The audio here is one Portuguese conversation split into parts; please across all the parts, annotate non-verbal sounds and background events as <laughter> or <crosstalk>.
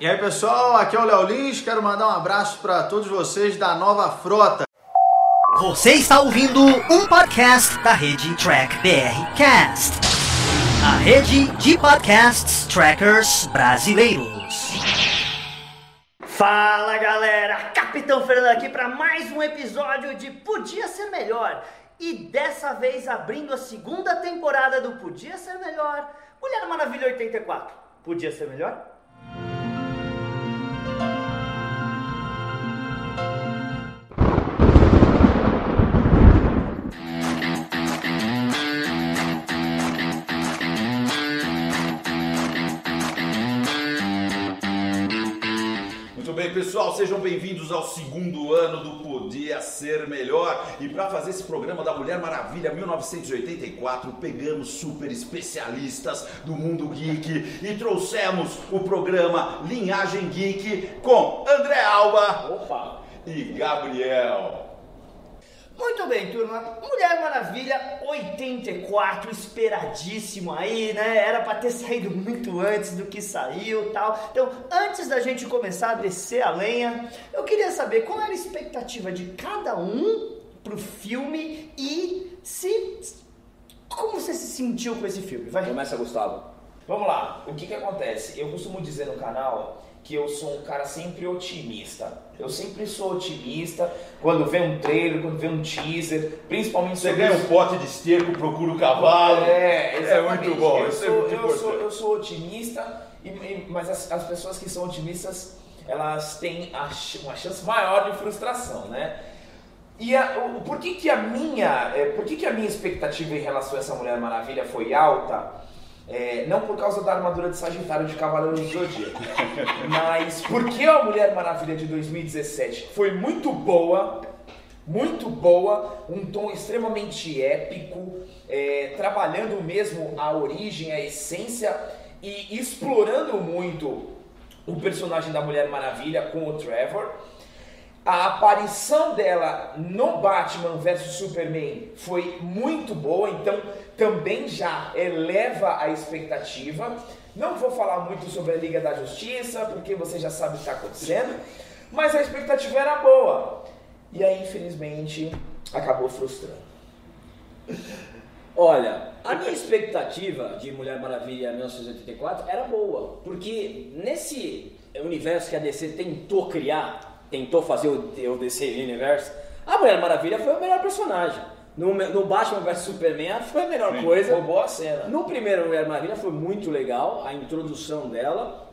E aí pessoal, aqui é o Léo Lins, quero mandar um abraço para todos vocês da nova frota. Você está ouvindo um podcast da rede Track BR Cast, a rede de podcasts trackers brasileiros. Fala galera, Capitão Fernando aqui para mais um episódio de Podia Ser Melhor. E dessa vez abrindo a segunda temporada do Podia Ser Melhor, Mulher Maravilha 84. Podia ser melhor? Pessoal, sejam bem-vindos ao segundo ano do Podia Ser Melhor. E para fazer esse programa da Mulher Maravilha 1984, pegamos super especialistas do mundo geek e trouxemos o programa Linhagem Geek com André Alba Opa! e Gabriel. Muito bem, turma. Mulher Maravilha 84, esperadíssimo aí, né? Era pra ter saído muito antes do que saiu tal. Então, antes da gente começar a descer a lenha, eu queria saber qual era a expectativa de cada um pro filme e se. Como você se sentiu com esse filme? Vai. Começa, Gustavo. Vamos lá. O que que acontece? Eu costumo dizer no canal que eu sou um cara sempre otimista. Eu sempre sou otimista quando vê um trailer, quando vê um teaser, principalmente Você sobre ganha os- um pote de esterco, procura o cavalo. É, exatamente. muito bom, Eu isso é sou, muito eu, sou, eu sou otimista, mas as, as pessoas que são otimistas, elas têm uma chance maior de frustração, né? E a, o, por que que a minha, é, por que que a minha expectativa em relação a essa Mulher Maravilha foi alta? É, não por causa da armadura de Sagitário de Cavaleiro do Zodíaco, <laughs> mas porque a Mulher Maravilha de 2017 foi muito boa, muito boa, um tom extremamente épico, é, trabalhando mesmo a origem, a essência e explorando muito o personagem da Mulher Maravilha com o Trevor. A aparição dela no Batman vs Superman foi muito boa, então também já eleva a expectativa. Não vou falar muito sobre a Liga da Justiça, porque você já sabe o que está acontecendo, mas a expectativa era boa. E aí, infelizmente, acabou frustrando. Olha, a minha expectativa de Mulher Maravilha 1984 era boa, porque nesse universo que a DC tentou criar, tentou fazer o, o DC Universe, a Mulher Maravilha foi o melhor personagem. No, no Batman vs Superman foi a melhor coisa. Roubou a cena. No primeiro Mulher Maravilha foi muito legal a introdução dela.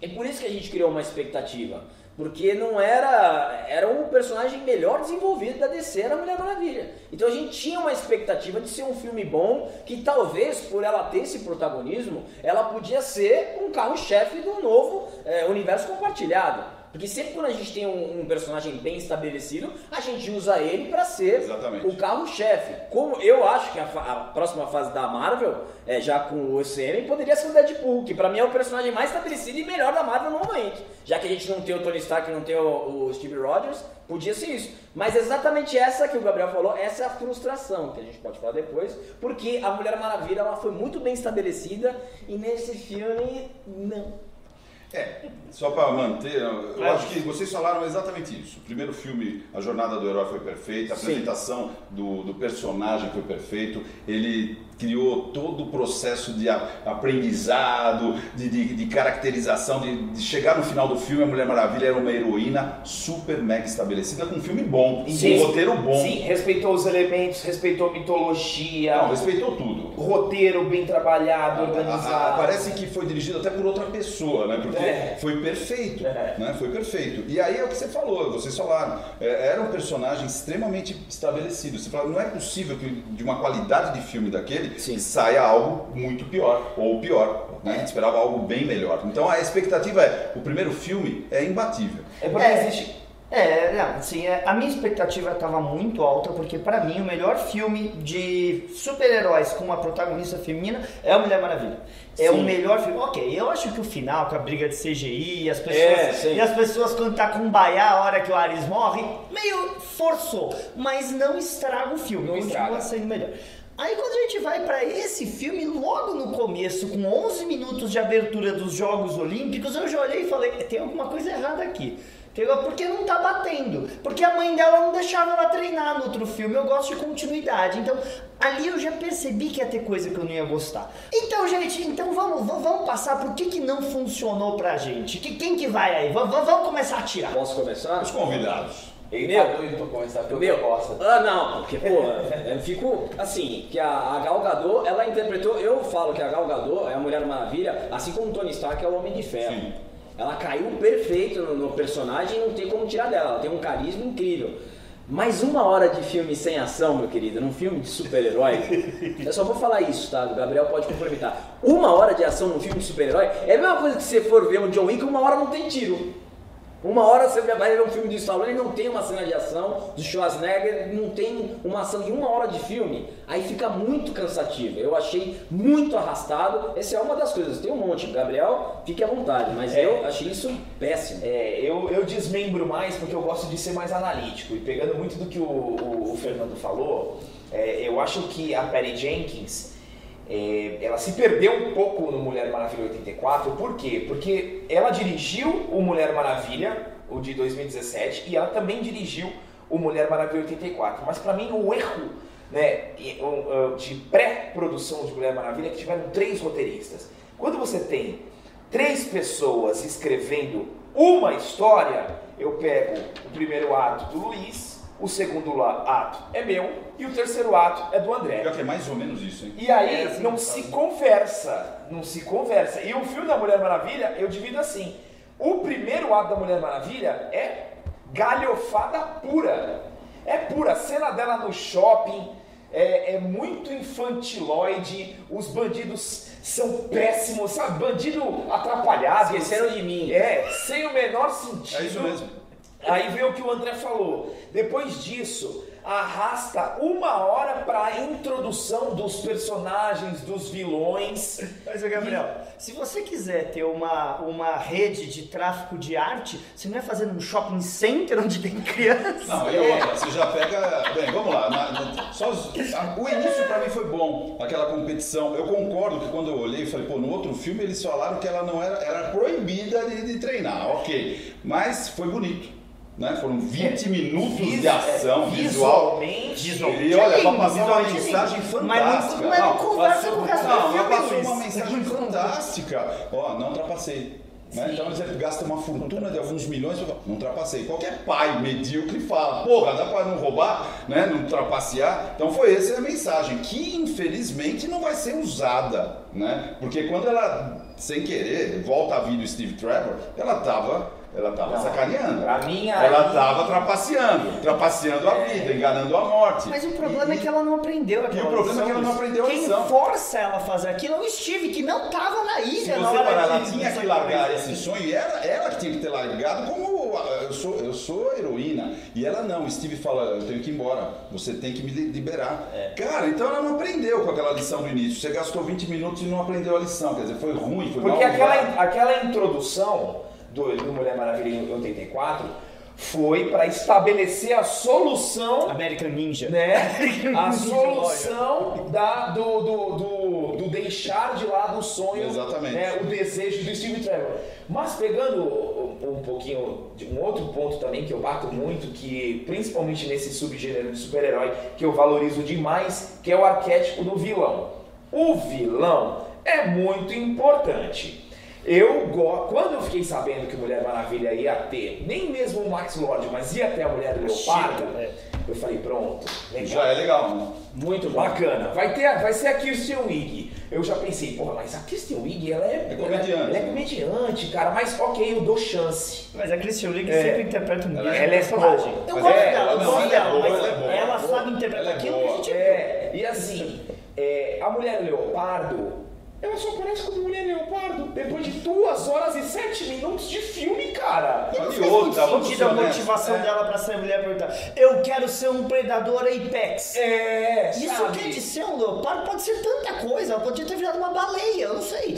E por isso que a gente criou uma expectativa. Porque não era. Era um personagem melhor desenvolvido da DC na Mulher Maravilha. Então a gente tinha uma expectativa de ser um filme bom, que talvez por ela ter esse protagonismo, ela podia ser um carro-chefe do novo eh, universo compartilhado. Porque sempre quando a gente tem um, um personagem bem estabelecido, a gente usa ele para ser Exatamente. o carro-chefe. Como eu acho que a, a próxima fase da Marvel, é, já com o UCM, poderia ser o Deadpool, que pra mim é o personagem mais estabelecido e melhor da Marvel no momento. Já que a gente não tem o Tony Stark não tem o, o Steve Rogers, podia ser isso. Mas exatamente essa que o Gabriel falou, essa é a frustração, que a gente pode falar depois, porque a Mulher Maravilha ela foi muito bem estabelecida e nesse filme, não. É, só para manter, eu acho que vocês falaram exatamente isso. O primeiro filme, A Jornada do Herói foi perfeita, a Sim. apresentação do, do personagem foi perfeito, ele criou todo o processo de a- aprendizado, de, de- de caracterização, de, de chegar no final do filme, a Mulher Maravilha era uma heroína super mega estabelecida, com um filme bom, Sim. um roteiro bom. Sim, respeitou os elementos, respeitou a mitologia, Não, respeitou tudo. roteiro bem trabalhado, A- a- organizado. Parece que foi dirigido até por outra pessoa, né? Porque É. foi perfeito, É. né? Foi perfeito. E aí é o que você falou, vocês falaram, é, era um personagem extremamente estabelecido. Você fala, não é possível que de uma qualidade de filme daquele Sim. saia algo muito pior, ou pior. Né? A gente esperava algo bem melhor. Então a expectativa é, o primeiro filme é imbatível. É porque É. existe. É, não, assim, é, a minha expectativa estava muito alta, porque pra mim o melhor filme de super-heróis com uma protagonista feminina é a Mulher Maravilha. É Sim. o melhor filme. Ok, eu acho que o final, com a briga de CGI, e as pessoas, É, e as pessoas cantar com baia a hora que o Ares morre, meio forçou, mas não estraga o filme, Não continua estraga. sendo melhor. Aí quando a gente vai pra esse filme, logo no começo, com 11 minutos de abertura dos Jogos Olímpicos, eu já olhei e falei, tem alguma coisa errada aqui. Porque não tá batendo. Porque a mãe dela não deixava ela treinar no outro filme. Eu gosto de continuidade. Então, ali eu já percebi que ia ter coisa que eu não ia gostar. Então, gente, então vamos, vamos passar por que, que não funcionou pra gente. Que, quem que vai aí? Vamos, vamos- vamos começar a tirar. Posso começar? Os convidados. Ele Meu. tá doido pra começar, porque Meu, eu gosto. ah não, porque pô, eu fico assim, que a, a Gal Gadot, ela interpretou, eu falo que a Gal Gadot é a Mulher Maravilha, assim como o Tony Stark é o Homem de Ferro. Sim. Ela caiu perfeito no, no personagem e não tem como tirar dela, ela tem um carisma incrível. Mas uma hora de filme sem ação, meu querido, num filme de super-herói, <laughs> eu só vou falar isso, tá? O Gabriel pode complementar. Uma hora de ação num filme de super-herói é a mesma coisa que você for ver um John Wick, uma hora não tem tiro. Uma hora você vai ver um filme do Stallone e não tem uma cena de ação, do Schwarzenegger não tem uma ação de uma hora de filme, aí fica muito cansativo. Eu achei muito arrastado. Essa é uma das coisas. Tem um monte. Gabriel, fique à vontade, mas É. eu achei isso péssimo. É, eu, eu desmembro mais porque eu gosto de ser mais analítico. E pegando muito do que o, o- o Fernando falou, é, eu acho que a Patty Jenkins, é, ela se perdeu um pouco no Mulher Maravilha 84. Por quê? Porque ela dirigiu o Mulher Maravilha, o de 2017, e ela também dirigiu o Mulher Maravilha 84. Mas pra mim o erro né, de pré-produção de Mulher Maravilha é que tiveram três roteiristas. Quando você tem três pessoas escrevendo uma história, eu pego o primeiro ato do Luiz, o segundo ato é meu e o terceiro ato é do André. É mais ou menos isso, hein? E aí não se conversa, não se conversa. E o filme da Mulher Maravilha eu divido assim: o primeiro ato da Mulher Maravilha é galhofada pura, é pura. A cena dela no shopping é, é muito infantiloide. Os bandidos são péssimos, sabe? Bandido atrapalhado. Esqueceram de mim. É, sem o menor sentido. É isso mesmo. Aí vem o que o André falou. Depois disso, arrasta uma hora para a introdução dos personagens, dos vilões. Mas, Gabriel, se você quiser ter uma, uma rede de tráfico de arte, você não é fazer num shopping center onde tem criança? Não, outra, você já pega. Bem, vamos lá. na- na- só os- a- o início pra mim foi bom, aquela competição. Eu concordo que quando eu olhei, eu falei, pô, no outro filme eles falaram que ela não era, era proibida de, de treinar, ok. Mas foi bonito. Né? Foram 20 minutos de Vis- ação é, visual. Visualmente. E olha, uma é mensagem fantástica. mas não conversa com o resto do filme, passou uma mensagem fantástica. Ó, não ultrapassei. Né? Então você gasta uma fortuna de alguns milhões, não ultrapassei. Qualquer pai medíocre fala, porra, dá pra não roubar, né? não trapacear. Então foi essa a mensagem, que infelizmente não vai ser usada, né? Porque quando ela, sem querer, volta a vir o Steve Trevor, ela tava, ela tava Não, sacaneando. pra mim, ela aí- tava trapaceando, trapaceando a vida, enganando a morte. Mas o problema E- é que ela não aprendeu aquela E o problema é que ela não aprendeu a Quem lição. força ela a fazer aquilo é o Steve, que não tava na Se ilha você na hora parar, ela tinha que largar coisa. esse sonho e era ela que tinha que ter largado como eu sou, eu sou a heroína. E ela não, o Steve fala, eu tenho que ir embora, você tem que me li- liberar. Cara, então ela não aprendeu com aquela lição do início. Você gastou 20 minutos e não aprendeu a lição, quer dizer, foi ruim, foi Porque mal aquela, usado. aquela introdução do, do Mulher Maravilha em 84 foi para estabelecer a solução American Ninja. né? <laughs> A solução da, do, do, do, do deixar de lado o sonho, Exatamente. né? o desejo do Steve Trevor. Mas pegando um um pouquinho de um outro ponto também que eu bato muito, que principalmente nesse subgênero de super-herói, que eu valorizo demais, que é o arquétipo do vilão. O vilão é muito importante. Eu go... quando eu fiquei sabendo que Mulher Maravilha ia ter, nem mesmo o Max Lord, mas ia ter a Mulher Leopardo, Chica, é. eu falei, pronto, legal. Já é legal, né? Muito bom. Bacana. Vai, ter, vai ser a Kirsten Wiig. Eu já pensei, porra, mas a Kirsten Wiig, ela é, É comediante, Ela, ela é né? comediante, cara. Mas ok, eu dou chance. Mas a Christian League É. sempre interpreta um Ela é- ela é personagem. Eu gosto é, dela, eu não, gosto ela é dela, boa, mas ela é boa. ela sabe interpretar Ela aquilo que a gente É, e assim, é, a Mulher Leopardo, ela só aparece como Mulher Leopardo depois de duas horas e sete minutos de filme, cara. Não E muito outra, sentido a motivação é. dela pra ser mulher perguntar eu quero ser um predador apex. É, Isso sabe? quer dizer um leopardo, pode ser tanta coisa, ela podia ter virado uma baleia, eu não sei.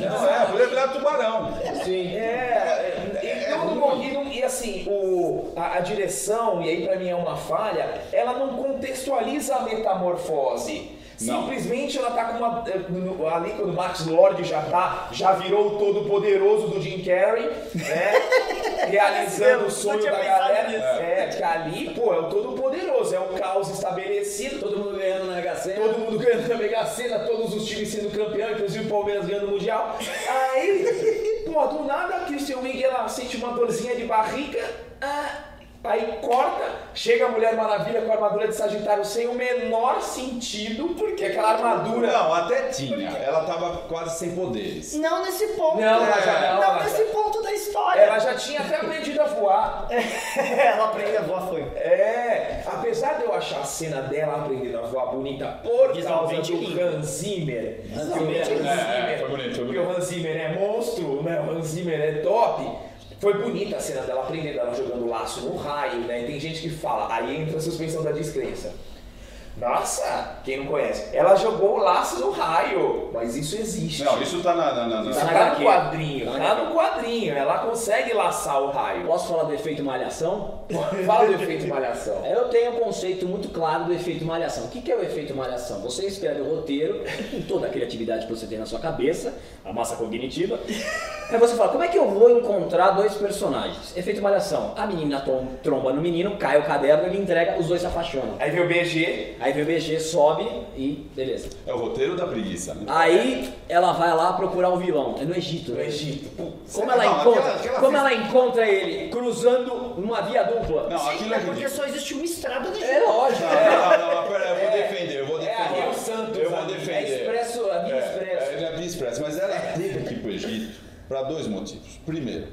Não, é, poderia virar tubarão. Sim. É, e, não- não- e não- e assim, o, a, a direção, e aí pra mim é uma falha, ela não contextualiza a metamorfose. Simplesmente ela tá com uma. eh, Ali quando o Max Lord já tá, já virou o todo poderoso do Jim Carrey, né? <laughs> Realizando o sonho da galera. É, que ali, pô, é o todo poderoso, é o caos estabelecido, Todo mundo ganhando na Mega Sena. Todo mundo ganhando na Mega Sena, todos os times sendo campeão, inclusive o Palmeiras ganhando o Mundial. Aí, pô, do nada Christian Wig ela sente uma dorzinha de barriga. ah, aí corta, chega a Mulher Maravilha com a armadura de Sagitário sem o menor sentido, porque aquela armadura. Não, até tinha. Ela tava quase sem poderes. Não nesse ponto. Não, ela já não, Não ela nesse já- ponto da história. Ela já tinha até aprendido a voar. <laughs> ela aprendeu a voar, foi. É, apesar de eu achar a cena dela aprendendo a voar bonita por causa Visualmente do lindo. Hans Zimmer, Visualmente porque Hans lindo. É, é, foi bonito, foi porque bonito. o Hans Zimmer é monstro, né? O Hans Zimmer é top. Foi bonita a cena dela aprendendo, ela jogando laço no raio, né? Tem gente que fala, aí entra a suspensão da descrença. Nossa, quem não conhece? Ela jogou o laço no raio, mas isso existe. Não, isso tá na. na, na- na- Isso Tá na no quadrinho, Tá tá no quadrinho, ela consegue laçar o raio. Posso falar do efeito malhação? <laughs> Fala do efeito malhação. Eu tenho um conceito muito claro do efeito malhação. O que que é o efeito malhação? Você escreve o roteiro <laughs> com toda a criatividade que você tem na sua cabeça, a massa cognitiva. Aí você fala, como é que eu vou encontrar dois personagens? Efeito malhação. A menina tromba no menino, cai o caderno, ele entrega, os dois se apaixonam. Aí vem o BG, Aí vem o BG, sobe e beleza. É o roteiro da preguiça, né? Aí ela vai lá procurar o vilão. É no Egito. no né? Egito. Como ela Não, encontra, aquela- aquela como ela encontra ele cruzando uma via dupla? Não, aquilo é É porque só existe uma estrada no É lógico. Não, não, não, não, pera, eu vou É- defender, eu vou é a defender. Rio Santos eu vou ali, É defender. expresso, a via expresso. É, é, é via expresso, mas ela teve que ir pro Egito para dois motivos. Primeiro,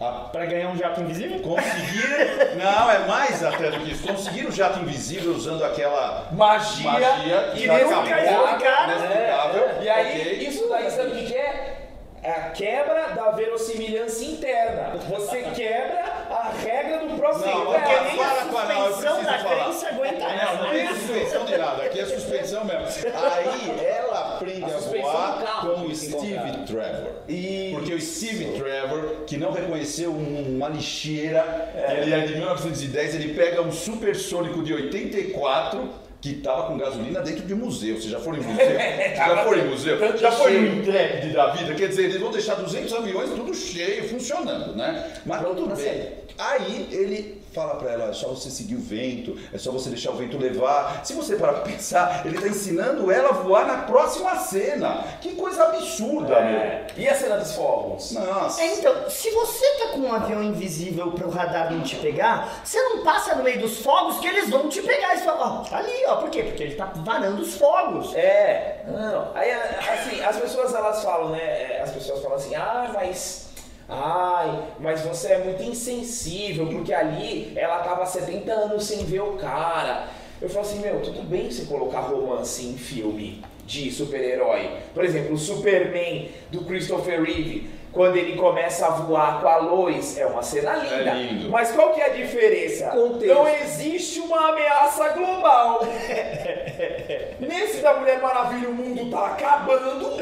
a Pra ganhar um jato invisível? conseguir. <laughs> Não, é mais até do que isso. Conseguir o jato invisível usando aquela Magia, magia e já acabou, cara, inexplicável. E aí, ok. isso daí sabe o que que é? É a quebra da verossimilhança interna. Você <laughs> quebra a regra do próprio Não. Porque nem Para, a para, não, eu suspensão preciso da falar. crença aguenta. Não, não tem suspensão de nada, aqui é suspensão mesmo. Aí ela aprende A a, voar com o Steve. Trevor. Isso. Porque o Steve Trevor, que não reconheceu um- uma lixeira, ele é de 1910, ele pega um supersônico de 84 que tava com gasolina dentro de um museu. Vocês já foram em museu? <laughs> Já foram em museu? Já foi cheio. Intrepid da vida? Quer dizer, eles vão deixar 200 aviões tudo cheio, funcionando, né? Mas Pronto tudo pra bem. Aí ele fala pra ela, é só você seguir o vento, é só você deixar o vento levar. Se você parar pra pensar, ele tá ensinando ela a voar na próxima cena. Que coisa absurda, É. E a cena dos fogos? meu. Nossa. É, então, se você tá com um avião invisível pro radar não te pegar, você não passa no meio dos fogos que eles vão te pegar. E fala, ó, tá ali, ó. Por quê? Porque ele tá varando os fogos. É, não. Aí, assim, as pessoas elas falam, né? é, As pessoas falam assim, ah, mas. Ai, mas você é muito insensível, porque ali ela tava 70 anos sem ver o cara. Eu falo assim, meu, tudo bem você colocar romance em filme de super-herói. Por exemplo, o Superman do Christopher Reeve, quando ele começa a voar com a Lois, é uma cena linda. lindo. Mas qual que é a diferença? Contexto. Não existe uma ameaça global. <laughs> Nesse da Mulher Maravilha o mundo tá acabando,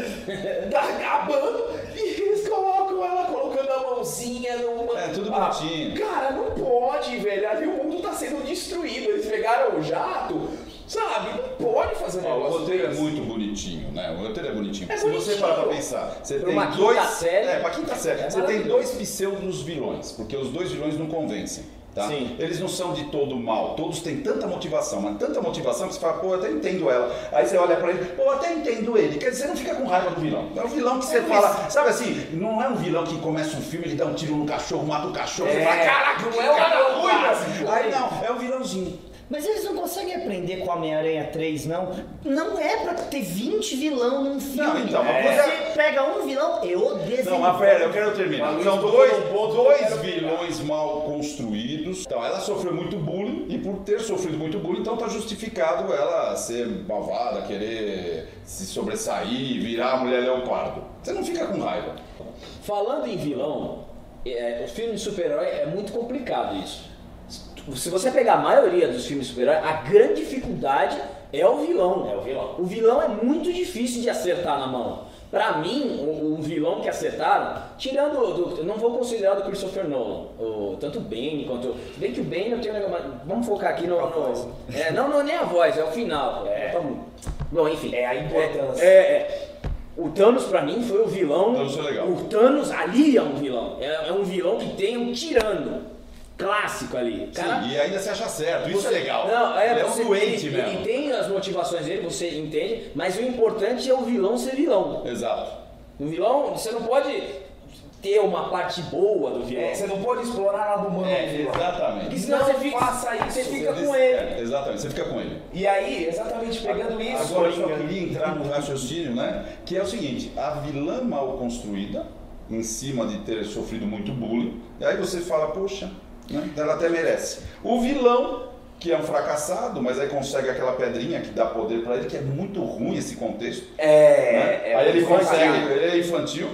tá acabando, e eles colocam ela colocando a mãozinha numa. É, tudo Ah, bonitinho. cara, não pode, velho. Ali o mundo tá sendo destruído. Eles pegaram o jato, sabe? Não pode fazer um o negócio roteiro é muito bonitinho, né? O roteiro é bonitinho. É Se você bonitinho. parar pra pensar, você Pra tem dois. série, é, pra quinta série. é você tem dois pseudos vilões, porque os dois vilões não convencem. Tá? Sim. Eles não são de todo mal, todos têm tanta motivação, mas tanta motivação que você fala, pô, eu até entendo ela. Aí você olha pra ele, pô, eu até entendo ele. Quer dizer, você não fica com raiva do vilão. É um vilão que você fala, sabe assim, não é um vilão que começa um filme, ele dá um tiro no cachorro, mata o cachorro, você É, fala, caraca, não é o cara ruim. Aí não, é um vilãozinho. Mas eles não conseguem aprender com Homem-Aranha 3, não. Não é pra ter 20 vilão num filme. Não, então, mas Você você- pega um vilão, eu desenho. Não, mas pera, eu quero terminar. Mas São dois, ponto dois vilões mal construídos. Então, ela sofreu muito bullying e por ter sofrido muito bullying, então tá justificado ela ser malvada, querer se sobressair, virar a mulher leopardo. Você não fica com raiva. Falando em vilão, é, o filme de super-herói é muito complicado isso. Se você pegar a maioria dos filmes super-herói, a grande dificuldade é o vilão. É o vilão. O vilão é muito difícil de acertar na mão. Pra mim, o, o vilão que acertaram, tirando do, eu não vou considerar do Christopher Nolan, o, tanto o Bane quanto. Se bem que o Bane eu tenho um negócio. Vamos focar aqui no. no- é, não, não, nem a voz, é o final. É. Bom, enfim. É a importância. É, é. O Thanos, pra mim, foi o vilão. Thanos é. O Thanos ali é um vilão. É, é um vilão que tem um tirano clássico ali. Cara, Sim, e ainda se acha certo, isso você- é legal. Não, é, ele é um você- doente ele, mesmo. Ele tem as motivações dele, você entende, mas o importante é o vilão ser vilão. Exato. O vilão, você não pode ter uma parte boa do vilão. É, você não pode explorar lado humano É, do vilão. exatamente. Porque senão Não você fica, faça isso, você fica eles- com ele. É, exatamente, você fica com ele. E aí, exatamente pegando isso, Agora eu queria entrar no raciocínio, né? Que é o seguinte: a vilã mal construída, em cima de ter sofrido muito bullying, e aí você fala, poxa, né? ela até merece. O vilão, que é um fracassado, mas aí consegue aquela pedrinha que dá poder pra ele, que é muito ruim esse contexto. é, né? é aí ele infantil. consegue, ele é infantil.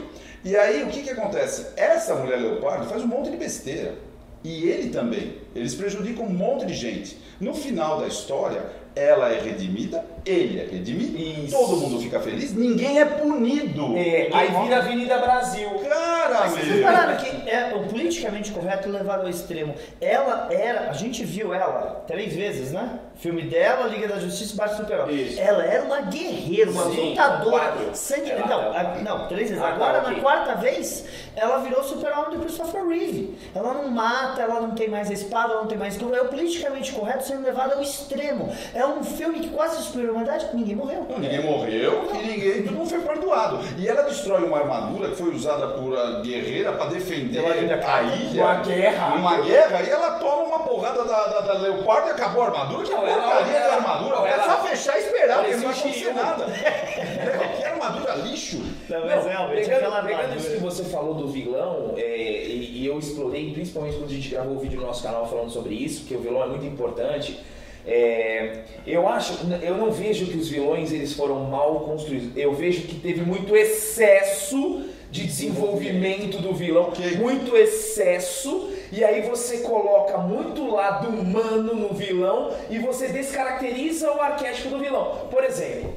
E aí o que, que acontece? Essa mulher leopardo faz um monte de besteira. E ele também. Eles prejudicam um monte de gente. No final da história, ela é redimida, ele é redimido, Isso. todo mundo fica feliz, ninguém é punido. É, aí vira Avenida Brasil. Cara, Vocês repararam que é o politicamente correto levado ao extremo. Ela era, a gente viu ela três vezes, né? Filme dela, Liga da Justiça e Baixo Super Isso. Ela era uma guerreira, uma Sim, lutadora. quatro. Sangue, Ela- não, ela- não, três vezes. Agora, na quarta vez, ela virou super-homem do Christopher Reeve. Ela não mata, ela não tem mais a espada, ela não tem mais tudo. É o politicamente correto sendo levado ao extremo. É um filme que quase destruiu a humanidade, ninguém morreu. Não, Ninguém morreu e ninguém, todo mundo foi perdoado. E ela destrói uma armadura que foi usada por a guerreira para defender Ela ainda a ilha. numa guerra. Numa guerra, e ela toma uma porrada da, da, da leopardo e acabou a armadura. Que ela- porcaria ela- da armadura. É só fechar e esperar, porque não vai acontecer nada. É, que <laughs> armadura lixo. Não, mas realmente pegando, aquela pegando armadura- isso que você falou do vilão, é, e, e eu explorei, principalmente quando a gente gravou o vídeo no nosso canal falando sobre isso, que o vilão é muito importante. é, eu acho, eu não vejo que os vilões eles foram mal construídos. Eu vejo que teve muito excesso de desenvolvimento do vilão, Ok. muito excesso, e aí você coloca muito lado humano no vilão e você descaracteriza o arquétipo do vilão. Por exemplo,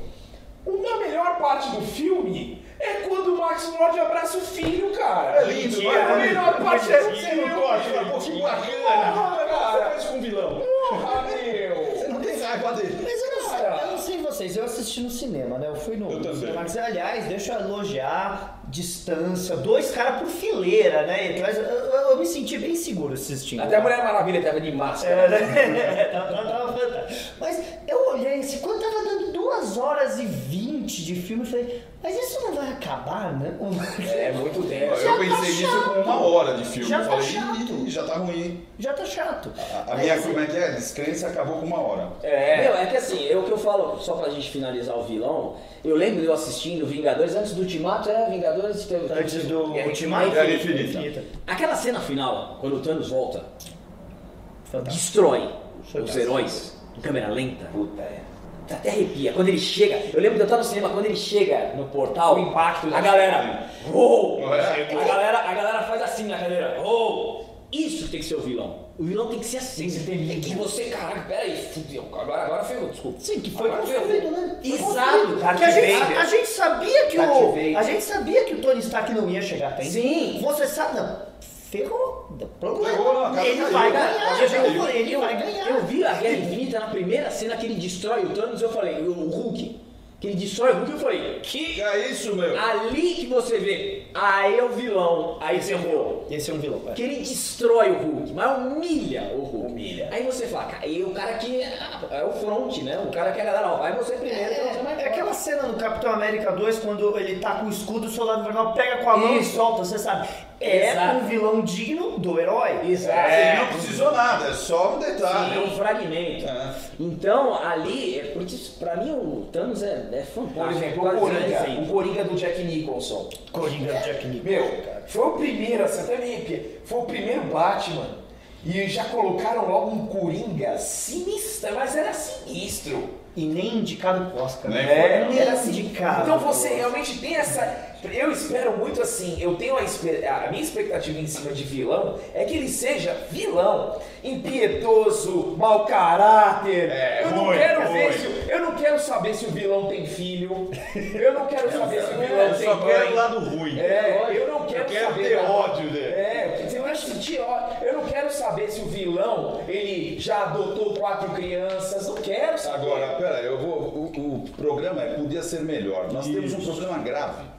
uma melhor parte do filme é quando o Max Lord abraça o filho, cara. É lindo, é é? a melhor parte do Você não gosta, pô, que bacana. Porra, Você cara. faz com um vilão. Porra, <laughs> meu. Você não tem raiva dele. Mas eu não, sei, Cara. eu não sei vocês, eu assisti no cinema, né? Eu fui no, Eu no também. cinema. Aliás, deixa eu elogiar distância, dois caras por fileira, né? Atrás- Eu, eu- eu me senti bem seguro assistindo. Até a Mulher Maravilha tava de máscara. É, né? <laughs> Mas eu olhei assim, quando tava dando 2 horas e 20 de filme, eu falei, mas isso não vai acabar, né? É muito tempo. Já Eu tá pensei nisso chato. com uma hora de filme. Já eu tá falei, chato. "Ih, já tá ruim. Já tá chato. A, a minha, como é que é? Descrença acabou com uma hora. É. Meu, é que assim, é o que eu falo, só pra gente finalizar o vilão, eu lembro de eu assistindo Vingadores, antes do Ultimato, é Vingadores... teve- Antes do Guerra Ultimato. Guerra Infinita. Aquela cena final, quando o Thanos volta, Fantástico. destrói os Fantástico. heróis em câmera lenta. Puta, é. Até arrepia. Quando ele chega, eu lembro de eu estar no cinema, quando ele chega no portal, O impacto a galera, oh! É. a galera, a galera faz assim na cadeira, oh! Isso tem que ser o vilão. O vilão tem que ser assim. Tem que medo. Tem que você, caraca, peraí, fudeu, agora, agora ferrou, desculpa. Sim, que foi Agora construído, né? Foi Exato. Darth Que a, gente, Vader. a gente sabia que Darth o. Vader. A gente sabia que o Tony Stark não ia chegar até. Sim. Você sabe, não. Ferrou. Problema. Ferrou, a ele vai A ganhar. Eu ele vai ganhar. eu vi a Guerra Infinita na primeira cena que ele destrói o Thanos, eu falei, o Hulk, que ele destrói o Hulk, eu falei, que É isso, meu. ali que você vê, aí é o vilão, aí você errou. Esse é um vilão. Que ele destrói o Hulk, mas humilha o Hulk. Humilha. Aí você fala, cara, e o cara que é, é o front, né? O cara que é a galera, ó, vai você primeiro, então você vai É, é aquela cena no Capitão América 2, quando ele tá com o escudo, o soldado invernal pega com a mão Isso. e solta, você sabe. É Exato. um vilão digno do herói. Exato. Ele não precisou nada, é só um detalhe. É um fragmento. É. Então, ali, é porque isso, pra mim o Thanos é, é fantástico. Por exemplo, o Coringa, o Coringa do Jack Nicholson. Coringa do Jack Nicholson. Meu, foi o primeiro, assim, até me. Foi o primeiro Batman. E já colocaram logo um Coringa sinistro, mas era sinistro. E nem indicado pro Oscar. Nem né? foi. Nem era assim. indicado. Então você realmente tem essa. Eu espero muito assim, eu tenho a, espe- a minha expectativa em cima de vilão é que ele seja vilão, impiedoso, mau caráter. É, eu não ruim, quero ruim. ver se, o- eu não quero saber se o vilão tem filho. Eu não quero saber se o vilão Eu tem só quero mãe. o lado ruim. É, eu não quero, Eu quero saber ter ódio dele. É, você vai sentir ódio. Não saber se o vilão ele já adotou quatro crianças. Não quero saber. Agora, pera, eu vou. O, o programa é podia ser melhor. Nós temos um problema grave.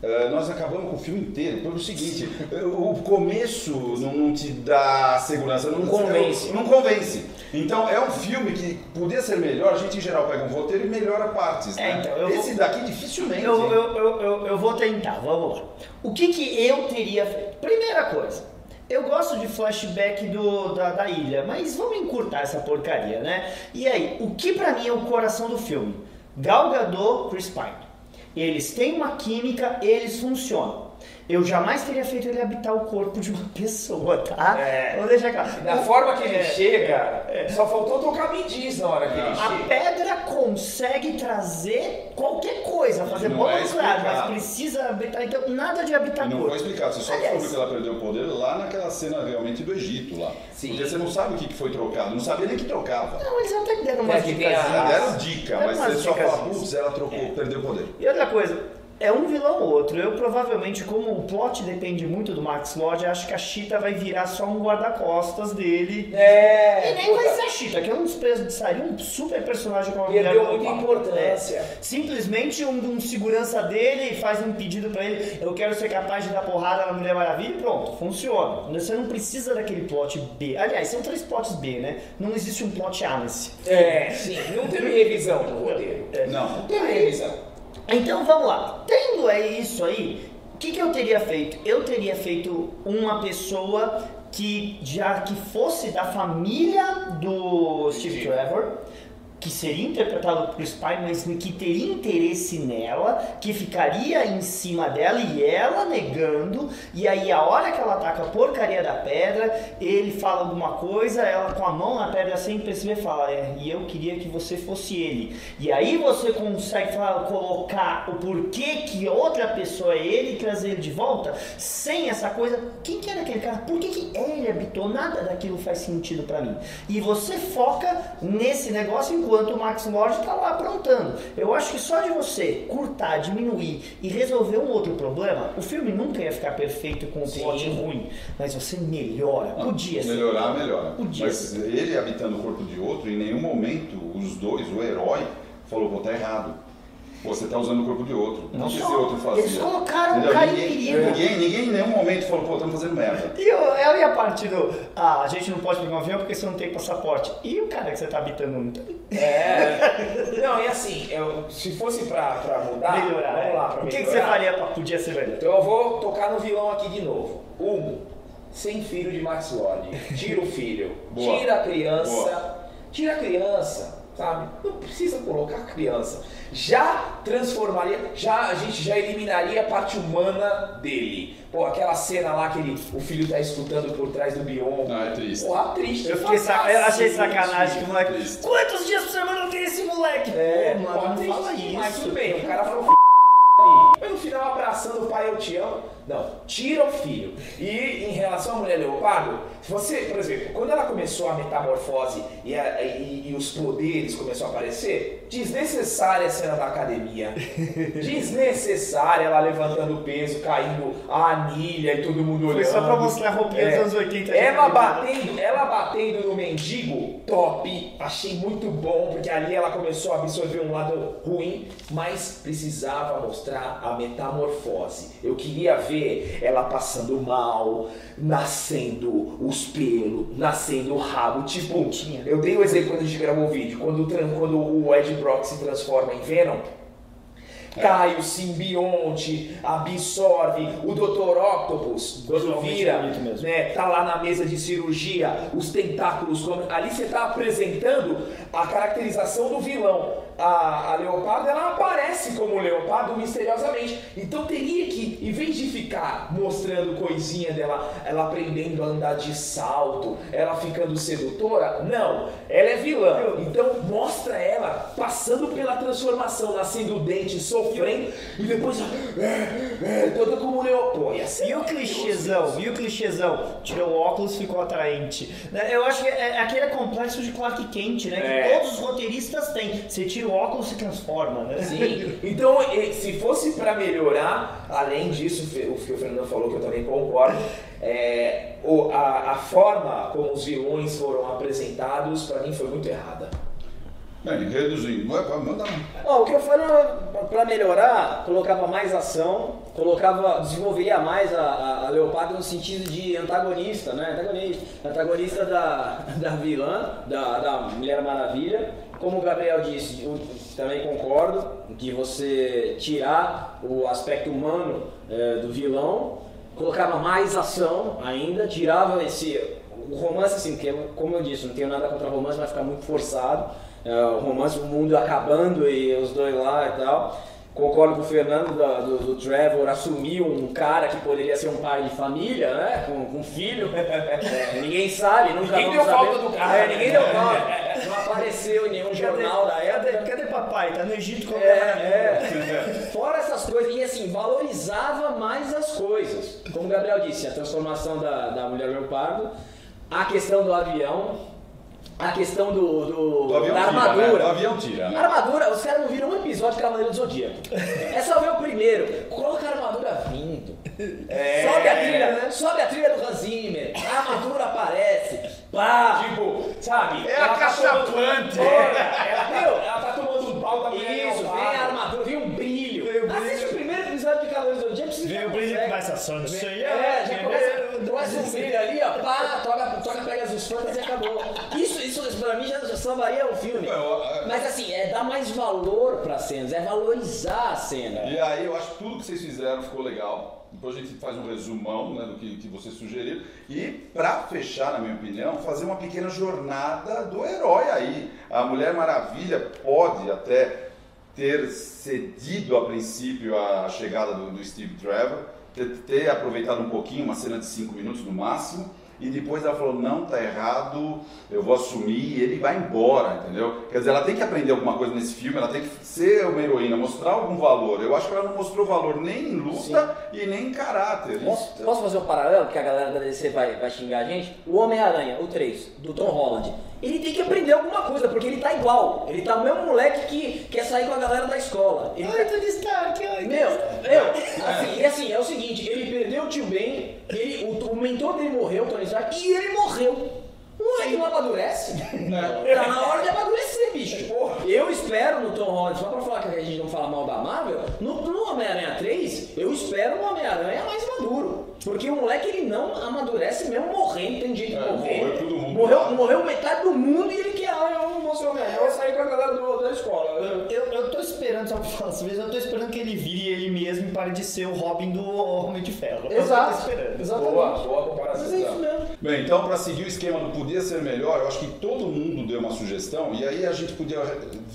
Eh, nós acabamos com o filme inteiro pelo seguinte: o começo não, não te dá segurança, não Convence. Não convence. Então é um filme que podia ser melhor. A gente em geral pega um roteiro e melhora partes. É, né? então, Esse vou- daqui dificilmente. Eu, eu, eu, eu, eu vou tentar, vamos lá. O que, que eu teria feito? Primeira coisa, eu gosto de flashback do, da, da ilha, mas vamos encurtar essa porcaria, né? E aí, o que pra mim é o coração do filme? Gal Gadot, Chris Pine. Eles têm uma química, eles funcionam. Eu jamais teria feito ele habitar o corpo de uma <laughs> pessoa, tá? É. Vamos deixar claro. Da O- forma que ele é, chega, só faltou tocar me diz na hora que ele A chega. pedra consegue trazer qualquer coisa, fazer bomba é nuclear, mas precisa habitar. Então, nada de habitar E não corpo. foi explicado, você só Aliás, descobriu que ela perdeu o poder lá naquela cena realmente do Egito lá. Sim. Porque você não sabe o que foi trocado, não sabia nem que trocava. Não, eles até deram umas É que tem a- dicas. Deram dica, mas você só fala, putz, ela trocou, perdeu o poder. E outra coisa, é um vilão ou outro. Eu provavelmente, como o plot depende muito do Max Lord, acho que a Cheetah vai virar só um guarda-costas dele. É, E nem puta, vai ser a Cheetah, que é um seria um super personagem com a Perdeu mulher muita global. importância. É. Simplesmente um, um segurança dele faz um pedido pra ele, eu quero ser capaz de dar porrada na Mulher Maravilha e pronto, funciona. Você não precisa daquele plot B. Aliás, são três plots B, né? Não existe um plot A nesse. É, sim, não teve revisão no roteiro. Não. Não teve revisão. Então vamos lá. Tendo é isso aí, o que, que eu teria feito? Eu teria feito uma pessoa que já que fosse da família do Steve Trevor, que seria interpretado por Pine, mas que teria interesse nela, que ficaria em cima dela e ela negando, e aí a hora que ela ataca a porcaria da pedra, ele fala alguma coisa, ela com a mão na pedra sem perceber fala, é, e eu queria que você fosse ele. E aí você consegue falar, colocar o porquê que outra pessoa é ele e trazer ele de volta, sem essa coisa, quem que era aquele cara? Por que, que ele habitou? Nada daquilo faz sentido pra mim. E você foca nesse negócio enquanto o Max Lord tá lá aprontando. Eu acho que só de você curtar, diminuir e resolver um outro problema, o filme nunca ia ficar perfeito com o plot ruim, mas você melhora. Podia ser. Melhorar, melhora. Podia Mas ser. ele habitando o corpo de outro, em nenhum momento os dois, o herói, falou, pô, tá errado. Você tá usando o corpo de outro. Não que esse outro fazia. Eles colocaram o cara em ninguém, perigo. ninguém, ninguém em nenhum momento falou, pô, estamos fazendo merda. E eu, eu ia partir do. Ah, a gente não pode pegar um avião porque você não tem passaporte. E o cara que você tá habitando não tem? É. <laughs> Não, e assim, eu, se fosse pra, pra mudar, melhorar. vamos é. lá, pra o que, que você faria pra podia ser melhor? Então eu vou tocar no vilão aqui de novo. Um, sem filho de Max Lord. Tira o filho. Boa. Tira a criança. Boa. Tira a criança, sabe? Não precisa colocar a criança. Já transformaria, já a gente já eliminaria a parte humana dele. Pô, aquela cena lá que ele, o filho tá escutando por trás do bioma. Não, é triste. Porra, triste. Eu, fiquei eu achei sacanagem que o moleque. Triste. Quantos dias por semana tenho esse moleque? É, Pô, mano, não fala isso. Tudo bem, o cara falou ali. Mas no final abraçando o pai, eu te amo. Não, tira o filho. E em relação à mulher leopardo, você, por exemplo, quando ela começou a metamorfose e, a- e- e os poderes começaram a aparecer, desnecessária a cena da academia. <laughs> Desnecessária ela levantando o peso, caindo a anilha e todo mundo Foi olhando. só pra mostrar a roupinha É. dos anos 80. Ela batendo, ela batendo no mendigo, top. Achei muito bom, porque ali ela começou a absorver um lado ruim, mas precisava mostrar a metamorfose. Eu queria ver ela passando mal, nascendo os pelos, nascendo o rabo. Tipo, eu dei o exemplo quando a gente gravou o vídeo, quando, quando o Ed Brock se transforma em Venom. Cai o simbionte, absorve o Dr. Octopus, quando Visualmente vira, né, tá lá na mesa de cirurgia, os tentáculos, ali você tá apresentando a caracterização do vilão. A, a Leopardo, ela aparece como Leopardo misteriosamente. Então teria que, em vez de ficar mostrando coisinha dela, ela aprendendo a andar de salto, ela ficando sedutora, não, ela é vilã. Então mostra ela passando pela transformação, nascendo o dente, sofrendo, e depois, é, é, toda como Leopardo. Ser E o clichêzão, e o clichêzão? Tirou o óculos, ficou atraente. Eu acho que é é aquele complexo de Clark Kent, né? Que É. todos os roteiristas têm. Você tira o óculos, se transforma, né? Sim. Então, se fosse pra melhorar, além disso, o que o Fernando falou, que eu também concordo, é, o- a, a forma como os vilões foram apresentados, pra mim, foi muito errada. Bem, reduzindo. Vai, vai, Manda um. Ó, o que eu falei para melhorar, colocava mais ação, colocava, desenvolveria mais a, a, a Leopardo no sentido de antagonista, né? Antagonista, antagonista da, da vilã, da, da Mulher Maravilha. Como o Gabriel disse, eu também concordo que você tirar o aspecto humano eh, do vilão, colocava mais ação ainda, tirava esse o romance assim, porque como eu disse, não tenho nada contra romance, vai ficar muito forçado. É, o romance, o mundo acabando e os dois lá e tal. Concordo com o Fernando da- do, do Trevor assumir um cara que poderia ser um pai de família, né? Com, com filho. <laughs> É, ninguém sabe, nunca Ninguém deu saber. falta do cara, É, ninguém deu falta. <laughs> Não apareceu em nenhum jornal da Cadê, época. cadê papai? Tá no Egito com É, é. <laughs> Fora essas coisas, e assim, valorizava mais as coisas. Como o Gabriel disse, a transformação da, da mulher leopardo, a questão do avião, a questão do, do, Do avião da tira, né? armadura. Do avião tira, A né? armadura, os caras não viram um episódio de Cavaleiro do Zodíaco. É só ver o primeiro. Coloca a armadura vindo. Sobe a trilha, sobe a trilha do Hans Zimmer. A armadura aparece. Pá! Tipo, sabe? É a ela tá caixa tomando- plante. Olha, ela, meu, ela tá tomando um pau da mulher Isso, vem a armadura, vem um brilho. Assiste o primeiro episódio de Cavaleiro do Zodíaco, você Vem o brilho consegue. começa a sonhar. É, já começa, começa um brilho ali, ó, pá, toca, toca Pegasus Fantas e acabou. Isso, isso pra mim já, já salvaria o filme. Eu- eu- Mas assim, é dar mais valor pra cenas, é valorizar a cena. E aí eu acho que tudo que vocês fizeram ficou legal. Depois a gente faz um resumão né, do que, que vocês sugeriram. E para fechar, na minha opinião, fazer uma pequena jornada do herói aí. A Mulher Maravilha pode até ter cedido a princípio a chegada do, do Steve Trevor, ter, aproveitado um pouquinho, uma cena de cinco minutos no máximo, e depois ela falou, não, tá errado, eu vou assumir, e ele vai embora, entendeu? Quer dizer, ela tem que aprender alguma coisa nesse filme, ela tem que ser uma heroína, mostrar algum valor. Eu acho que ela não mostrou valor nem em luta e nem em caráter. Posso, posso fazer um paralelo, porque a galera da DC vai, vai xingar a gente? O Homem-Aranha, o 3, do Tom Holland, ele tem que aprender alguma coisa, porque ele tá igual. Ele tá o mesmo moleque que quer sair com a galera da escola. Ele Ai, tá- Tony Stark, ai, Meu, meu, assim, e assim, é o seguinte, ele perdeu o tio Ben, ele, o, o mentor dele morreu, o Tony Stark, e ele morreu. O moleque não amadurece. Tá na hora de amadurecer, bicho. Eu espero no Tom Holland, só pra falar que a gente não fala mal da Marvel, no, no Homem-Aranha 3, eu espero um Homem-Aranha mais maduro. Porque o moleque ele não amadurece mesmo morrendo, tem jeito de É, morrer. morreu todo mundo. Morreu, morreu metade do mundo e ele quer, ah, eu não vou ser Homem-Aranha, eu vou sair com a galera do- da escola. Eu, eu tô esperando, só pra falar às vezes, eu tô esperando que ele vire ele mesmo e pare de ser o Robin do Homem de Ferro. Eu tô Exato, esperando. exatamente. Boa, boa comparação. Mas é isso mesmo. Bem, então para seguir o esquema do podia ser melhor, eu acho que todo mundo deu uma sugestão e aí a gente podia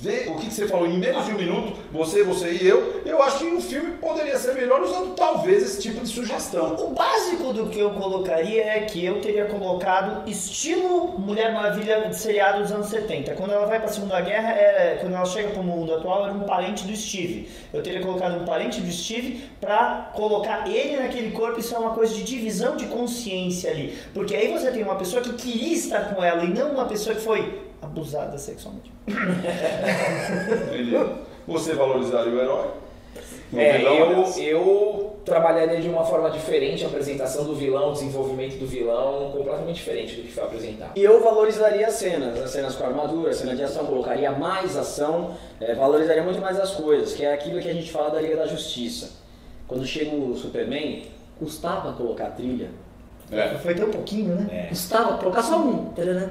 ver o que, que você falou em menos de um minuto, você, você e eu. Eu acho que o filme poderia ser melhor usando talvez esse tipo de sugestão. O básico do que eu colocaria é que eu teria colocado estilo Mulher Maravilha de seriado dos anos 70. Quando ela vai pra Segunda Guerra, é, quando ela chega pro mundo atual, era um parente do Steve. Eu teria colocado um parente do Steve pra colocar ele naquele corpo, isso é uma coisa de divisão de consciência ali. Porque aí você tem uma pessoa que queria estar com ela e não uma pessoa que foi abusada sexualmente. Entendi. Você valorizaria o herói? É, vilão, eu, eu trabalharia de uma forma diferente a apresentação do vilão, o desenvolvimento do vilão, completamente diferente do que foi apresentado. E eu valorizaria as cenas, as cenas com armadura, a cena de ação, colocaria mais ação, eh, valorizaria muito mais as coisas, que é aquilo que a gente fala da Liga da Justiça. Quando chega o Superman, custava colocar a trilha. É. Foi tão pouquinho, né? É. Custava colocar só um. tararam.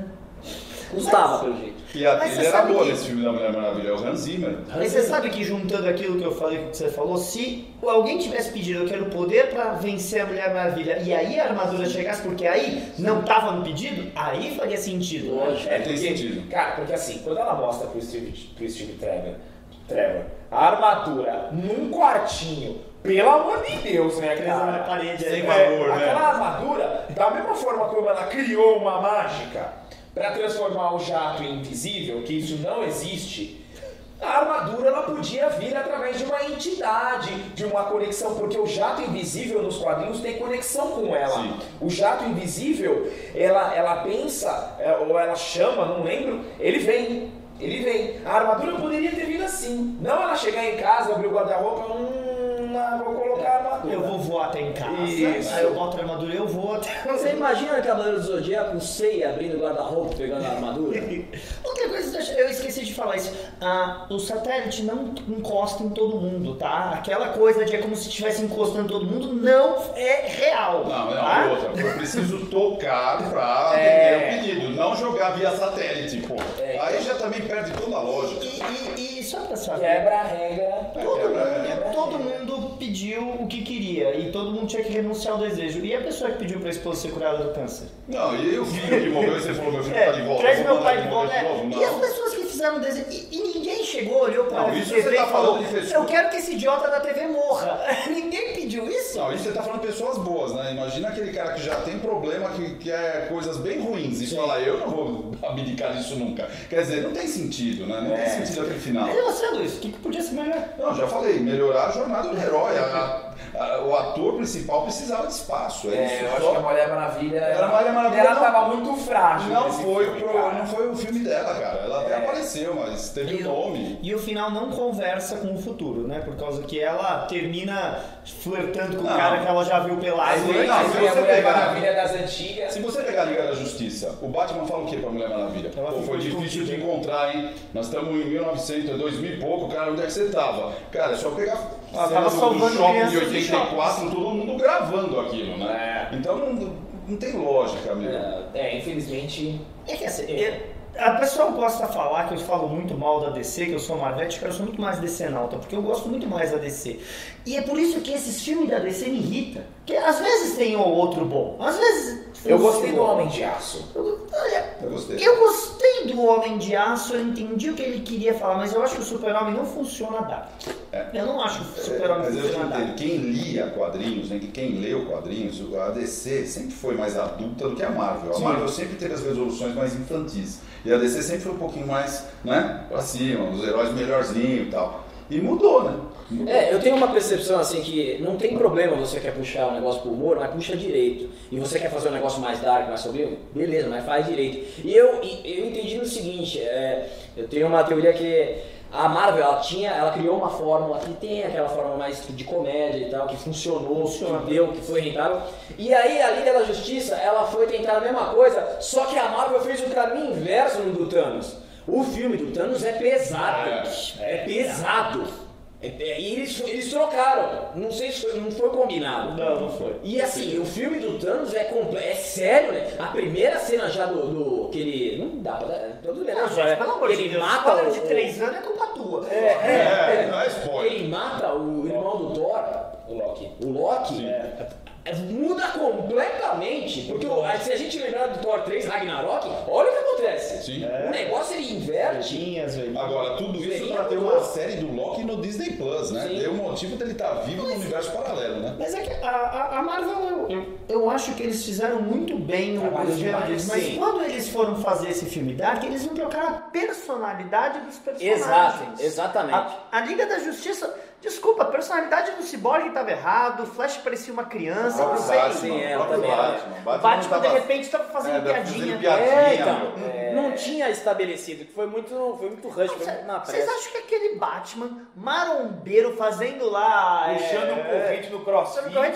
Custava, pelo jeito. E a trilha era boa que- nesse filme da Mulher Maravilha, é o Hans Zimmer. Mas você sabe que juntando aquilo que eu falei com o que você falou, se alguém tivesse pedido eu quero poder pra vencer a Mulher Maravilha e aí a armadura chegasse, porque aí não tava no pedido, aí faria sentido. Lógico. É, tem porque- sentido. Cara, porque assim, quando ela mostra pro Steve, pro Steve Trevor, Trevor a armadura num quartinho, pelo amor de Deus, né, cara? na parede Sem aí. valor, né? Aquela armadura, da mesma forma como ela criou uma mágica para transformar o jato em invisível, que isso não existe, a armadura ela podia vir através de uma entidade, de uma conexão, porque o jato invisível nos quadrinhos tem conexão com ela. Sim. O jato invisível, ela, ela pensa, é, ou ela chama, não lembro, ele vem. Ele vem. A armadura poderia ter vindo assim. Não ela chegar em casa, abrir o guarda-roupa, hum, não, vou colocar a armadura. Eu vou voar até em casa. Isso. Aí eu boto a armadura e eu vou até. Você imagina o Cavaleiro do Zodíaco com ceia abrindo o guarda-roupa, pegando a armadura? <laughs> Outra coisa, eu esqueci de falar isso. Ah, o satélite não encosta em todo mundo, tá? Aquela coisa de é como se estivesse encostando em todo mundo não é real. Não, não, tá? outra. Eu preciso <laughs> tocar pra É. atender o pedido, não jogar via satélite, pô. Aí já também perde toda a lógica. E, e- e só pra saber. Quebra a regra. Todo mundo pediu o que queria e todo mundo tinha que renunciar ao desejo. E a pessoa que pediu pra esposa ser curada do câncer? Não, e o filho que morreu, você falou, meu filho tá de volta. traz meu pai de volta. é. novo? E as pessoas que fizeram o desenho. E, e ninguém chegou, olhou pra Não, isso TV você tá e falou: falando de pessoas- Eu quero que esse idiota da TV morra. <laughs> ninguém pediu isso. Não, isso você tá falando de pessoas boas, né? Imagina aquele cara que já tem problema, que quer coisas bem ruins e fala, eu não vou <laughs> abdicar disso nunca. Quer dizer, não tem sentido, né? Não É. tem sentido aquele final. Mas e você, Luiz? O que, que podia ser melhor? Não, já falei, melhorar a jornada do herói. A- o ator principal precisava de espaço. É, É, isso. eu acho Só- que a Mulher Maravilha. Era a Mulher Maravilha, Ela não- tava muito frágil. Não foi, filme, pro- não foi o filme dela, cara. Ela até É. apareceu, mas teve E o o- nome. E o final não conversa com o futuro, né? Por causa que ela termina flertando com Não. o cara que ela já viu pelado. Aí vem, não, se a você Mulher pegar- Maravilha das antigas. Se você pegar a Liga da Justiça, o Batman fala o que pra Mulher Maravilha? Ela Pô, foi difícil de encontrar, hein? Nós estamos em 1900, 2000 e pouco, cara, onde é que você tava? Cara, é só pegar Ela tava do- do salvando crianças em 84, todo mundo gravando aquilo, né? É. Então não, não tem lógica, amigo. É, infelizmente. É que assim, eu- a pessoa gosta de falar que eu falo muito mal da DC, que eu sou Marvete, cara, eu sou muito mais DC nauta, porque eu gosto muito mais da DC. E é por isso que esses filmes da DC me irritam. Porque às vezes tem um ou outro bom, às vezes. Eu gostei do. Homem de Aço. Eu- Olha, Eu gostei. eu gostei do Homem de Aço, eu entendi o que ele queria falar, mas eu acho que o Super-Homem não funciona adapto. É. Eu não acho que o É, Super-Homem mas eu funciona adapto. quem lia quadrinhos, né, que quem leu quadrinhos, a DC sempre foi mais adulta do que a Marvel. A Sim. Marvel sempre teve as resoluções mais infantis. E a DC sempre foi um pouquinho mais, né, pra cima, os heróis melhorzinhos e tal. E mudou, né? Mudou. É, eu tenho uma percepção assim que não tem problema você quer puxar um negócio pro humor, mas puxa direito. E você quer fazer um negócio mais dark, mais sombrio, beleza, mas faz direito. E eu, eu entendi no seguinte, é, eu tenho uma teoria que a Marvel, ela tinha, ela criou uma fórmula que tem aquela fórmula mais de comédia e tal, que funcionou, que deu, que foi rentável. E aí a Liga da Justiça, ela foi tentar a mesma coisa, só que a Marvel fez o caminho inverso no do Thanos. O filme do Thanos é pesado, é, pesado. É- é- e eles, eles trocaram, não sei se foi, não foi combinado. Não, não foi. E assim, o filme do Thanos é completo, é sério, né? A primeira cena já do, do que ele. Não dá pra dar. Tudo bem, né? Não, gente, pelo amor de ele Deus, mata o. de três anos é culpa tua. É, é, É, não é spoiler. Ele mata o irmão do Thor, o Loki. O Loki é, muda completamente. Porque o- se a gente lembrar do Thor 3 Ragnarok, olha o que acontece. Sim. O negócio ele inverte. Tinhas, velho. Agora, tudo isso Seria pra ter uma série do Loki no Disney Plus, né? Sim. Deu motivo dele estar vivo no universo paralelo, né? Mas é que a, a- a Marvel, eu, eu, acho que eles fizeram muito bem o mas sim. quando eles foram fazer esse filme Dark, eles não trocaram a personalidade dos personagens. Exato, exatamente. A, a Liga da Justiça, desculpa, a personalidade do Cyborg estava errado, o Flash parecia uma criança, O não sei. Batman, sim, é, também. Batman. O Batman, de repente, estava fazendo É, tava piadinha. fazendo piadinha. É, então, meu. não tinha estabelecido, que foi muito, foi muito rush, foi muito na Vocês pressa. acham que aquele Batman marombeiro fazendo lá. Puxando é, um corrente no corrente,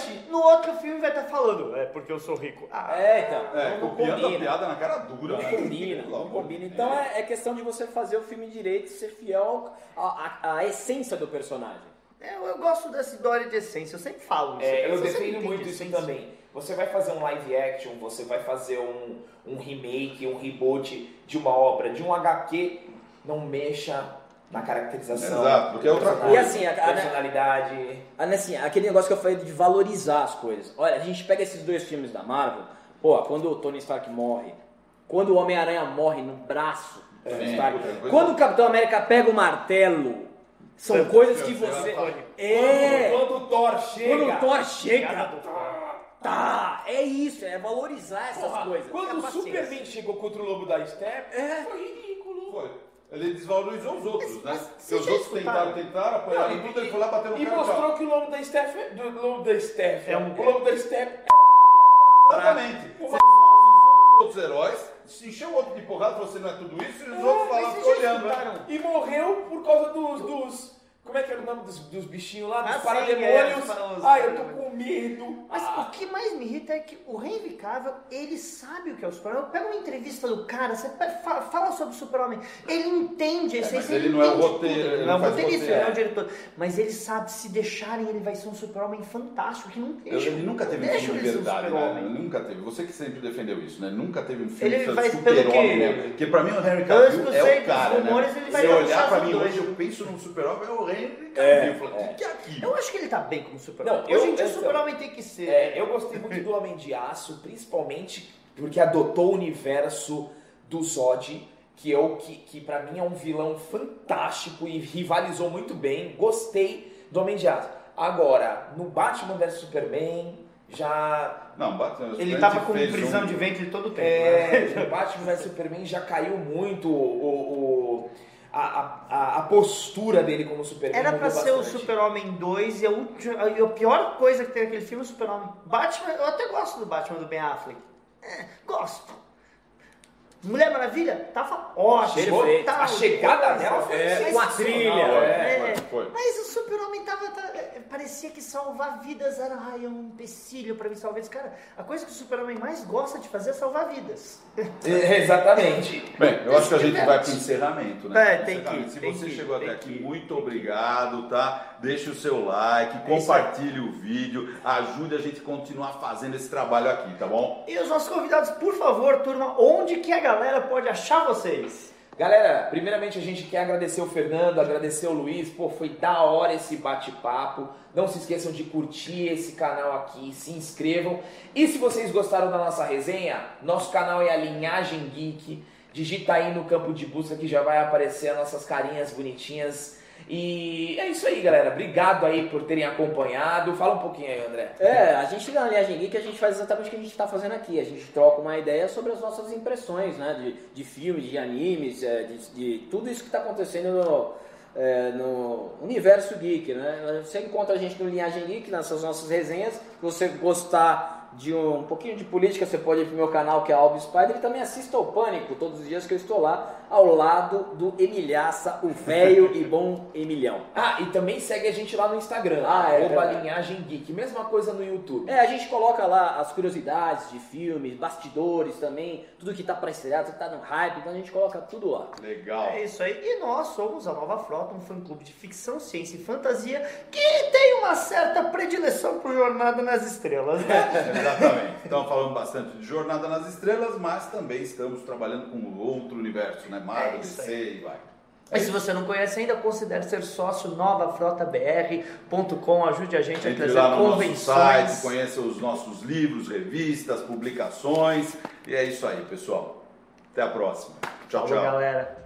crossfit. no outro filme vai estar falando, é porque eu sou rico. Ah, É, então. É, não copiando a combina. piada na cara dura. Não né? combina, não combina. Então é, é questão de você fazer o filme direito e ser fiel à, à- à essência do personagem. É, eu, eu gosto dessa história de essência, eu sempre falo isso. É, eu defendo muito isso também. Você vai fazer um live action, você vai fazer um, um remake, um reboot de uma obra, de um HQ, não mexa na caracterização. Exato, porque é outra coisa. E assim, a- a- personalidade. Ah, Assim, aquele negócio que eu falei de valorizar as coisas. Olha, a gente pega esses dois filmes da Marvel, pô, quando o Tony Stark morre, quando o Homem-Aranha morre no braço do Tony Sim, Stark, quando o Capitão América pega o martelo, são coisas que você. É! Quando, quando o Thor chega. Quando o Thor chega, do tá! É isso, é valorizar essas Porra, coisas. Quando Tenha o. Superman chegou contra o Lobo da Steppe, É. foi ridículo. Foi. Ele desvalorizou os outros, né? mas Porque vocês os outros escutaram? tentaram, tentaram, apoiaram em tudo, ele foi lá bater no E cara. mostrou que o Lobo da Steppe. Do Lobo da Steppe. É um- o Lobo da Steppe. Exatamente. Você os outros heróis, se encheu o outro de porrada, falou, você não é tudo isso, e os outros mas falaram, olhando. né? E morreu por causa dos. dos Como é que era o nome dos, dos bichinhos lá? Dos Ah, sim, parademônios? é, Ai, eu tô com medo. Mas Ah. o que mais me irrita é que o Henry Cavill, ele sabe o que é o super-homem. Pega uma entrevista do cara, você fala sobre o super-homem, ele entende a essência, mas ele não é o roteiro, ele Ele não é o roteirista, ele não é o diretor. Mas ele sabe, se deixarem, ele vai ser um super-homem fantástico, que não deixa. Ele nunca teve um filme de ele verdade, né? super-homem. Nunca teve. Você que sempre defendeu isso, né? Nunca teve um filme Ele de super-homem mesmo. Porque pra mim o Henry Cavill eu é o cara, né? ele Se um olhar pra mim hoje, eu penso num super-homem, é o Henry. É, Eu falo, o que é aquilo? Eu acho que ele tá bem como super-homem. Não, Hoje eu- em dia o eu- super-homem tem que ser. É, eu gostei muito do Homem de Aço, principalmente porque adotou o universo do Zod, que é o que, que para mim é um vilão fantástico e rivalizou muito bem. Gostei do Homem de Aço. Agora, no Batman vs Superman, já Não, Batman Ele Superman tava com prisão um- de ventre todo o tempo. né? é, no Batman vs Superman já caiu muito o, o- a, a, a postura dele como Superman. Era pra ser o bastante. Super-Homem 2 e a, última- e a pior coisa que tem naquele filme é o Super-Homem. Batman, eu até gosto do Batman do Ben Affleck. É, gosto. Mulher Maravilha, tava ótimo. Chegou, Perfeito. a chegada dela foi É, com a trilha, é. É, Foi. Mas o Super-Homem tava, tá- é, Parecia que salvar vidas era ai, é um empecilho pra mim salvar vidas. Cara, a coisa que o Super-Homem mais gosta de fazer é salvar vidas. É, Exatamente. Bem, eu acho que a gente vai para encerramento, né? É, tem que Encerramento. Se tem você que chegou até aqui, muito que ir. obrigado, tá? Deixe o seu like, É compartilhe o vídeo, ajude a gente a continuar fazendo esse trabalho aqui, tá bom? E os nossos convidados, por favor, turma, onde que a galera pode achar vocês? Galera, primeiramente a gente quer agradecer o Fernando, agradecer o Luiz, pô, foi da hora esse bate-papo. Não se esqueçam de curtir esse canal aqui, se inscrevam. E se vocês gostaram da nossa resenha, nosso canal é a Linhagem Geek. Digita aí no campo de busca que já vai aparecer as nossas carinhas bonitinhas. E é isso aí, galera. Obrigado aí por terem acompanhado. Fala um pouquinho aí, André. É, a gente na Linhagem Geek a gente faz exatamente o que a gente está fazendo aqui. A gente troca uma ideia sobre as nossas impressões, né? De, de filmes, de animes, é, de, de tudo isso que está acontecendo no, é, no universo geek, né? Você encontra a gente no Linhagem Geek, nessas nossas resenhas. Se você gostar de um, um pouquinho de política, você pode ir pro meu canal que é Alves Spider e também assista ao Pânico todos os dias que eu estou lá, ao lado do Emilhaça, o velho e bom Emilhão. Ah, e também segue a gente lá no Instagram, Ah, é arroba verdade. Linhagem Geek. Mesma coisa no YouTube. É, a gente coloca lá as curiosidades de filmes, bastidores também, tudo que tá pra estrear, tudo que tá no hype, então a gente coloca tudo lá. Legal. É isso aí. E nós somos a Nova Frota, um fã-clube de ficção, ciência e fantasia que tem uma certa predileção por Jornada nas Estrelas, né? <laughs> Exatamente. Estamos falando bastante de Jornada nas Estrelas, mas também estamos trabalhando com outro universo, né? Marvel, É DC e vai. E se você não conhece ainda, considere ser sócio novafrotabr.com. Ajude a gente a Entre trazer lá no nosso convenções. site, conheça os nossos livros, revistas, publicações. E é isso aí, pessoal. Até a próxima. Tchau, Falou, tchau. galera.